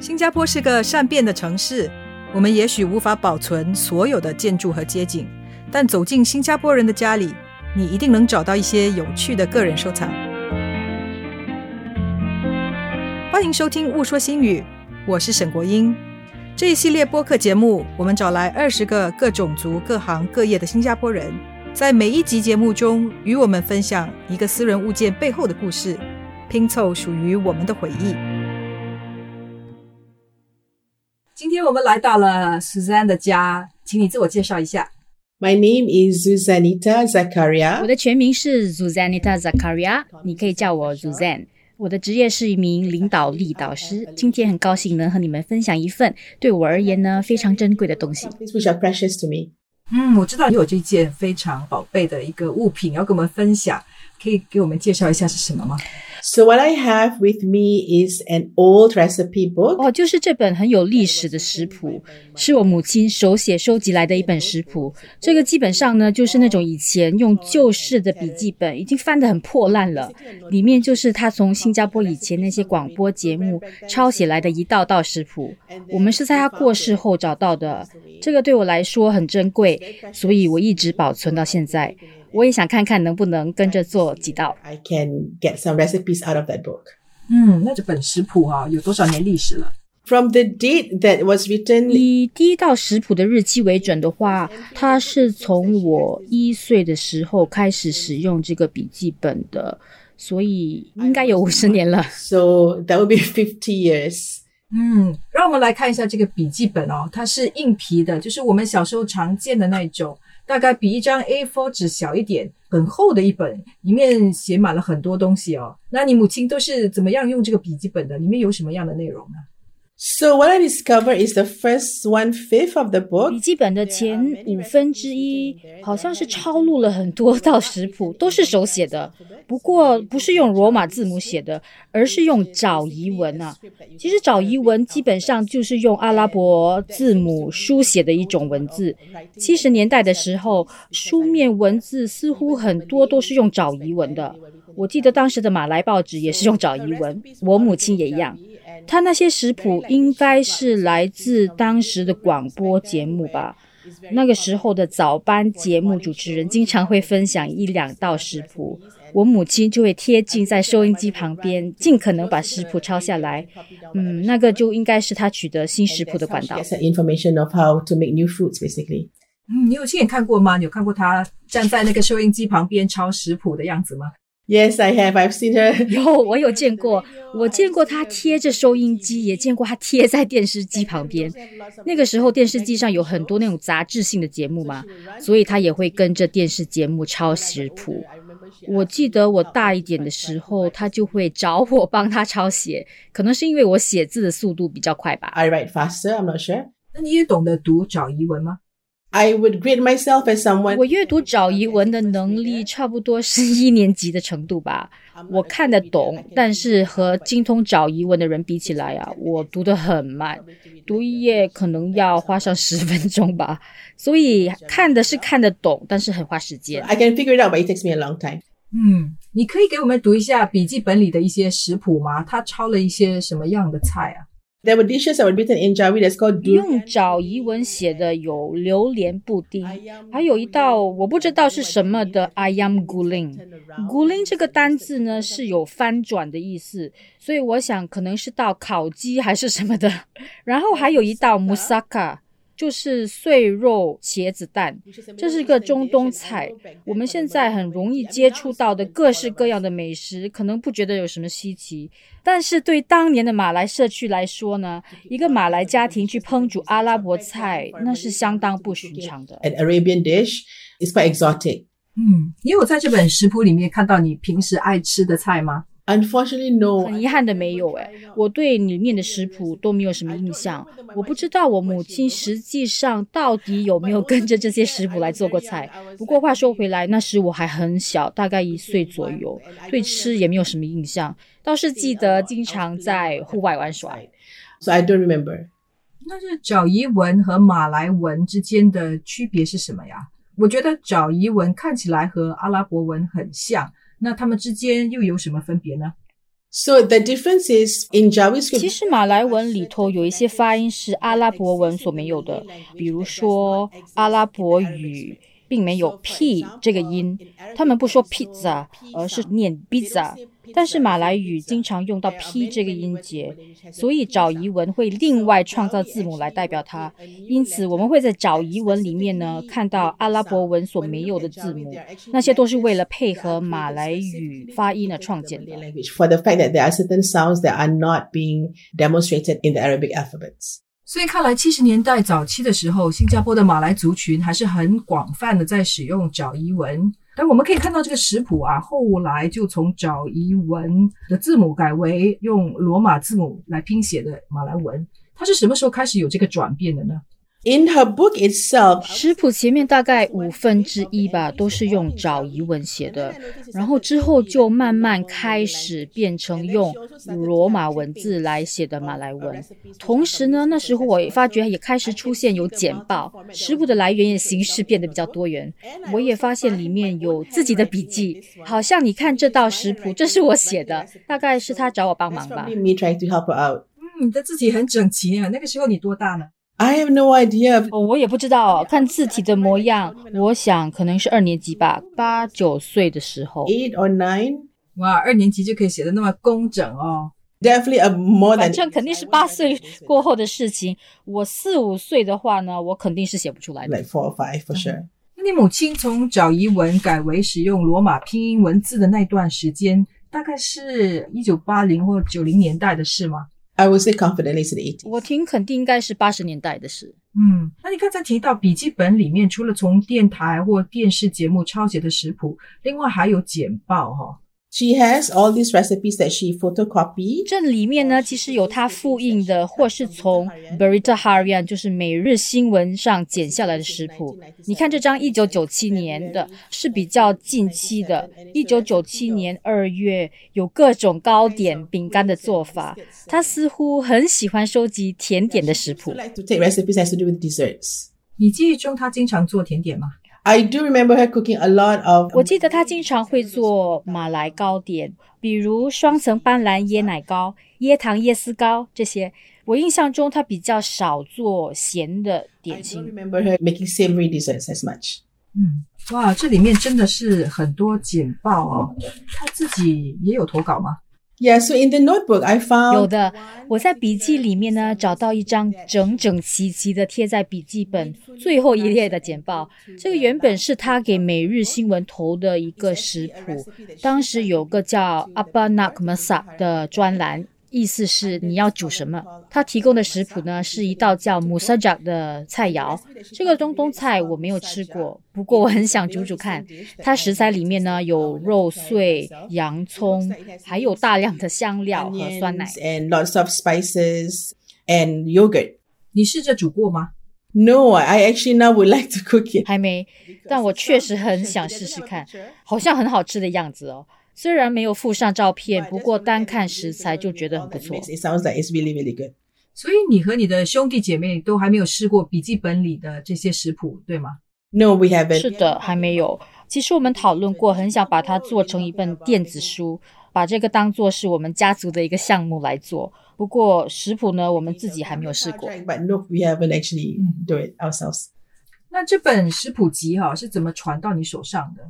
新加坡是个善变的城市，我们也许无法保存所有的建筑和街景，但走进新加坡人的家里，你一定能找到一些有趣的个人收藏。欢迎收听《误说新语》，我是沈国英。这一系列播客节目，我们找来二十个各种族、各行各业的新加坡人，在每一集节目中与我们分享一个私人物件背后的故事，拼凑属于我们的回忆。今天我们来到了 Suzanne 的家，请你自我介绍一下。My name is Suzanita Zakaria. 我的全名是 Suzanita Zakaria，你可以叫我 Suzanne。我的职业是一名领导力导师。今天很高兴能和你们分享一份对我而言呢非常珍贵的东西。Things which are precious to me. 嗯，我知道你有这件非常宝贝的一个物品要跟我们分享，可以给我们介绍一下是什么吗？So what I have with me is an old recipe book. 哦，就是这本很有历史的食谱，是我母亲手写收集来的一本食谱。这个基本上呢，就是那种以前用旧式的笔记本，已经翻得很破烂了。里面就是她从新加坡以前那些广播节目抄写来的一道道食谱。我们是在她过世后找到的，这个对我来说很珍贵，所以我一直保存到现在。我也想看看能不能跟着做几道。I can get some recipes out of that book. 嗯，那这本食谱啊，有多少年历史了？From the date that was written, 以第一道食谱的日期为准的话，它是从我一岁的时候开始使用这个笔记本的，所以应该有五十年了。so that would be 50 years. 嗯，让我们来看一下这个笔记本哦，它是硬皮的，就是我们小时候常见的那种，大概比一张 A4 纸小一点，很厚的一本，里面写满了很多东西哦。那你母亲都是怎么样用这个笔记本的？里面有什么样的内容呢？So what I discovered is the first one fifth of the book 笔记本的前五分之一好像是抄录了很多道食谱，都是手写的，不过不是用罗马字母写的，而是用爪夷文啊。其实爪夷文基本上就是用阿拉伯字母书写的一种文字。七十年代的时候，书面文字似乎很多都是用爪夷文的。我记得当时的马来报纸也是用爪夷文，我母亲也一样。他那些食谱应该是来自当时的广播节目吧。那个时候的早班节目主持人经常会分享一两道食谱，我母亲就会贴近在收音机旁边，尽可能把食谱抄下来。嗯，那个就应该是他取得新食谱的管道 information of how to make new foods, basically. 嗯，你有亲眼看过吗？你有看过他站在那个收音机旁边抄食谱的样子吗？Yes, I have. I've seen her. 有，我有见过，我见过他贴着收音机，也见过他贴在电视机旁边。那个时候电视机上有很多那种杂志性的节目嘛，所以他也会跟着电视节目抄食谱。我记得我大一点的时候，他就会找我帮他抄写，可能是因为我写字的速度比较快吧。I write faster. I'm not sure. 那你也懂得读爪夷文吗？I would grade myself as someone 我阅读找疑文的能力差不多是一年级的程度吧，我看得懂，但是和精通找疑文的人比起来啊，我读得很慢，读一页可能要花上十分钟吧。所以看的是看得懂，但是很花时间。I can figure it out, but it takes me a long time. 嗯，你可以给我们读一下笔记本里的一些食谱吗？他抄了一些什么样的菜啊？There were dishes that were written in Jawi that's called 用爪夷文写的有榴莲布丁，还有一道我不知道是什么的 ayam guling。guling 这个单字呢是有翻转的意思，所以我想可能是道烤鸡还是什么的。然后还有一道 musaka，就是碎肉茄子蛋，这是个中东菜。我们现在很容易接触到的各式各样的美食，可能不觉得有什么稀奇，但是对当年的马来社区来说呢，一个马来家庭去烹煮阿拉伯菜，那是相当不寻常的。An Arabian dish is quite exotic. 嗯，你有在这本食谱里面看到你平时爱吃的菜吗？Unfortunately, no. 很遗憾的没有哎，我对里面的食谱都没有什么印象，我不知道我母亲实际上到底有没有 跟着这些食谱来做过菜。不过话说回来，那时我还很小，大概一岁左右，对吃也没有什么印象，倒是记得经常在户外玩耍。So I don't remember. 那是爪夷文和马来文之间的区别是什么呀？我觉得爪夷文看起来和阿拉伯文很像，那他们之间又有什么分别呢？So the difference is in JavaScript. 其实马来文里头有一些发音是阿拉伯文所没有的，比如说阿拉伯语并没有 p 这个音，他们不说 pizza，而是念 pizza。但是马来语经常用到 p 这个音节，所以找疑文会另外创造字母来代表它。因此，我们会在找疑文里面呢看到阿拉伯文所没有的字母，那些都是为了配合马来语发音而创建的。For the fact that there are certain sounds that are not being demonstrated in the Arabic alphabets. 所以看来七十年代早期的时候，新加坡的马来族群还是很广泛的在使用爪夷文。但我们可以看到这个食谱啊，后来就从爪夷文的字母改为用罗马字母来拼写的马来文。它是什么时候开始有这个转变的呢？In her book itself, 食谱前面大概五分之一吧，都是用爪疑文写的，然后之后就慢慢开始变成用罗马文字来写的马来文。同时呢，那时候我也发觉也开始出现有简报，食谱的来源也形式变得比较多元。我也发现里面有自己的笔记，好像你看这道食谱，这是我写的，大概是他找我帮忙吧。me trying to help out. 嗯，你的字体很整齐啊。那个时候你多大呢？I have no idea. 哦，我也不知道，看字体的模样，我想可能是二年级吧，八九岁的时候。Eight or nine? 哇，二年级就可以写的那么工整哦。Definitely a more 反 than 正肯定是八岁过后的事情。我四五岁的话呢，我肯定是写不出来的。like four or five for sure. 那你母亲从找遗文改为使用罗马拼音文字的那段时间，大概是一九八零或九零年代的事吗？I would say confidently the 80s. 我挺肯定应该是八十年代的事。嗯，那你刚才提到笔记本里面，除了从电台或电视节目抄写的食谱，另外还有简报哈、She has all these recipes that she photocopied。这里面呢，其实有她复印的，或是从 Berita Harian，就是每日新闻上剪下来的食谱。你看这张一九九七年的，是比较近期的。一九九七年二月，有各种糕点、饼干的做法。她似乎很喜欢收集甜点的食谱。你记忆中她经常做甜点吗？I do remember her cooking a lot of 我记得她经常会做马来糕点，比如双层斑斓椰奶糕、椰糖椰丝糕这些。我印象中她比较少做咸的 I 点 don't 心。remember her making savory desserts as much. 嗯，哇，这里面真的是很多简报哦。她自己也有投稿吗？Yeah, so in the notebook I 有 found 有的，我在笔记里面呢找到一张整整齐齐的贴在笔记本最后一列的简报。这个原本是他给每日新闻投的一个食谱，当时有个叫 Abba Nak Masak 的专栏。意思是你要煮什么？他提供的食谱呢是一道叫 musajak 的菜肴。这个中东菜我没有吃过，不过我很想煮煮看。它食材里面呢有肉碎、洋葱，还有大量的香料和酸奶。and lots of spices and yogurt. 你试着煮过吗？No, I actually now would like to cook it. 还没，但我确实 很想试试看，好像很好吃的样子哦。虽然没有附上照片，不过单看食材就觉得很不错。it sounds like it's really, really good. 所以你和你的兄弟姐妹都还没有试过笔记本里的这些食谱，对吗？No, we haven't. 是的，还没有。其实我们讨论过，很想把它做成一本电子书，把这个当做是我们家族的一个项目来做。不过食谱呢，我们自己还没有试过。But no, we haven't actually do it ourselves. 那这本食谱集哈、是怎么传到你手上的？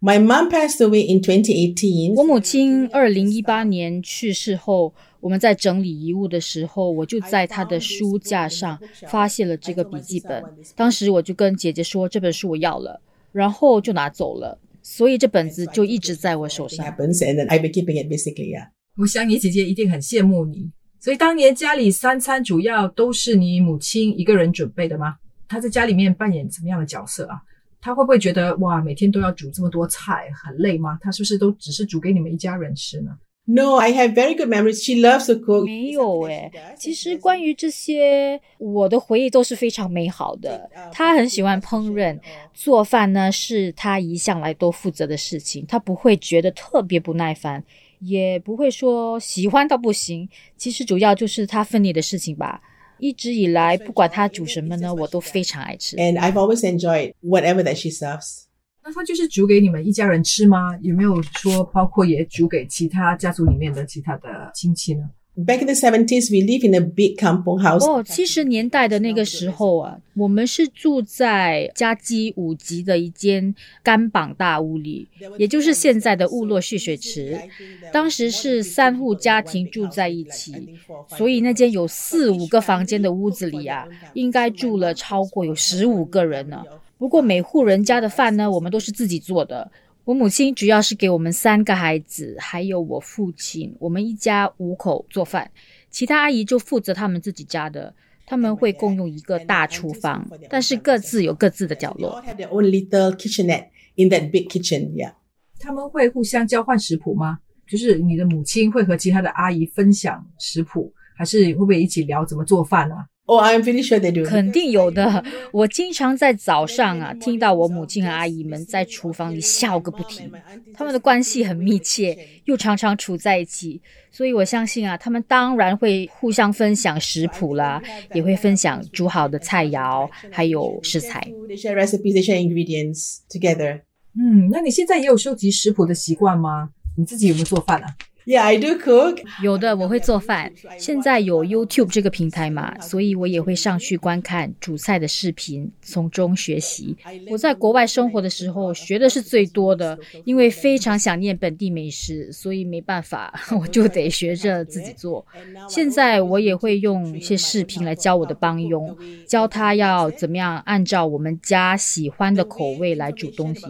My mom passed away in 2018. 我母亲二零一八年去世后，我们在整理遗物的时候，我就在她的书架上发现了这个笔记本。当时我就跟姐姐说这本书我要了，然后就拿走了。所以这本子就一直在我手上。happens, and I've been keeping it basically. 我想你姐姐一定很羡慕你。所以当年家里三餐主要都是你母亲一个人准备的吗？她在家里面扮演什么样的角色啊？她会不会觉得哇，每天都要煮这么多菜，很累吗？他是不是都只是煮给你们一家人吃呢？No, I have very good memories. She loves to cook. 没有诶，其实关于这些，我的回忆都是非常美好的。她很喜欢烹饪，做饭呢是她一向来都负责的事情，她不会觉得特别不耐烦，也不会说喜欢到不行。其实主要就是她分内的事情吧。一直以来，不管她煮什么呢，我都非常爱吃。And I've always enjoyed whatever that she serves. 那他就是煮给你们一家人吃吗？有没有说包括也煮给其他家族里面的其他的亲戚呢？Back in the seventies, we live in a big kampong house. 哦，七十年代的那个时候啊，我们是住在加基五级的一间干绑大屋里，也就是现在的雾落蓄水池。当时是三户家庭住在一起，所以那间有四五个房间的屋子里啊，应该住了超过有十五个人呢。不过每户人家的饭呢，我们都是自己做的。我母亲主要是给我们三个孩子，还有我父亲，我们一家五口做饭。其他阿姨就负责他们自己家的，他们会共用一个大厨房，但是各自有各自的角落。have their own little kitchenette in that big kitchen. Yeah. 他们会互相交换食谱吗？就是你的母亲会和其他的阿姨分享食谱，还是会不会一起聊怎么做饭啊？Oh, I'm pretty sure they do. 肯定有的。我经常在早上啊，听到我母亲和阿姨们在厨房里笑个不停。他们的关系很密切，又常常处在一起，所以我相信啊，他们当然会互相分享食谱啦，也会分享煮好的菜肴，还有食材。They share recipes, they share ingredients together. 嗯，那你现在也有收集食谱的习惯吗？你自己有没有做饭啊？Yeah, I do cook. 有的我会做饭，现在有 YouTube 这个平台嘛，所以我也会上去观看煮菜的视频，从中学习。我在国外生活的时候学的是最多的，因为非常想念本地美食，所以没办法，我就得学着自己做。现在我也会用一些视频来教我的帮佣，教他要怎么样按照我们家喜欢的口味来煮东西。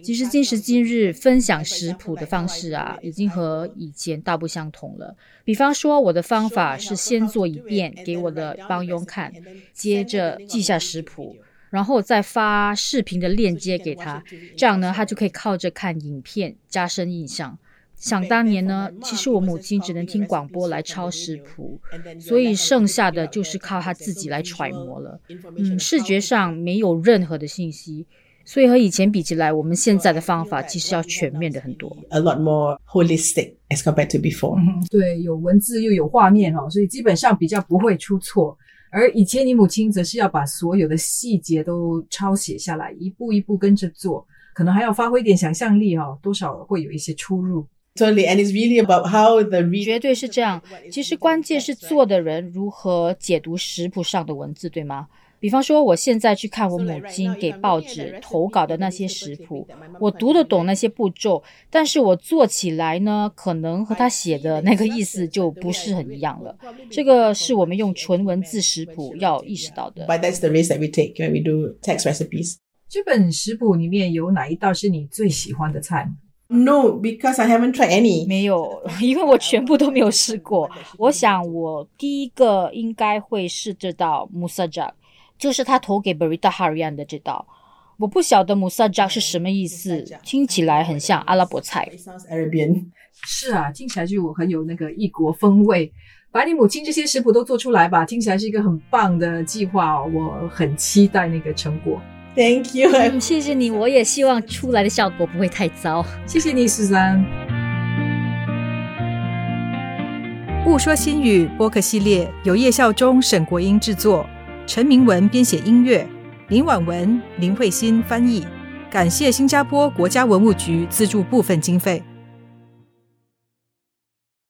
其实今时今日分享食谱的方式啊，已经和以前大不相同了。比方说，我的方法是先做一遍给我的帮佣看，接着记下食谱，然后再发视频的链接给他，这样呢，他就可以靠着看影片加深印象。想当年呢，其实我母亲只能听广播来抄食谱，所以剩下的就是靠她自己来揣摩了。嗯，视觉上没有任何的信息，所以和以前比起来，我们现在的方法其实要全面的很多。A lot more holistic as compared to before. 嗯，对，有文字又有画面哦，所以基本上比较不会出错。而以前你母亲则是要把所有的细节都抄写下来，一步一步跟着做，可能还要发挥一点想象力哦，多少会有一些出入。Totally. And it's really about how the read 绝对是这样。其实关键是做的人如何解读食谱上的文字，对吗？比方说，我现在去看我母亲给报纸投稿的那些食谱，我读得懂那些步骤，但是我做起来呢，可能和他写的那个意思就不是很一样了。这个是我们用纯文字食谱要意识到的。But that's the risk that we take when we do text recipes. 这本食谱里面有哪一道是你最喜欢的菜？No, because I haven't tried any. 没有，因为我全部都没有试过。我想我第一个应该会是这道 musajak，就是他投给 Berita Harian 的这道。我不晓得 musajak 是什么意思，听起来很像阿拉伯菜。Sounds Arabian. 是啊，听起来就很有那个异国风味。把你母亲这些食谱都做出来吧，听起来是一个很棒的计划哦，我很期待那个成果。Thank you. 嗯，谢谢你，我也希望出来的效果不会太糟。谢谢你，十三。勿说新语播客系列由叶孝忠、沈国英制作，陈明文编写音乐，林婉文、林慧欣翻译。感谢新加坡国家文物局资助部分经费。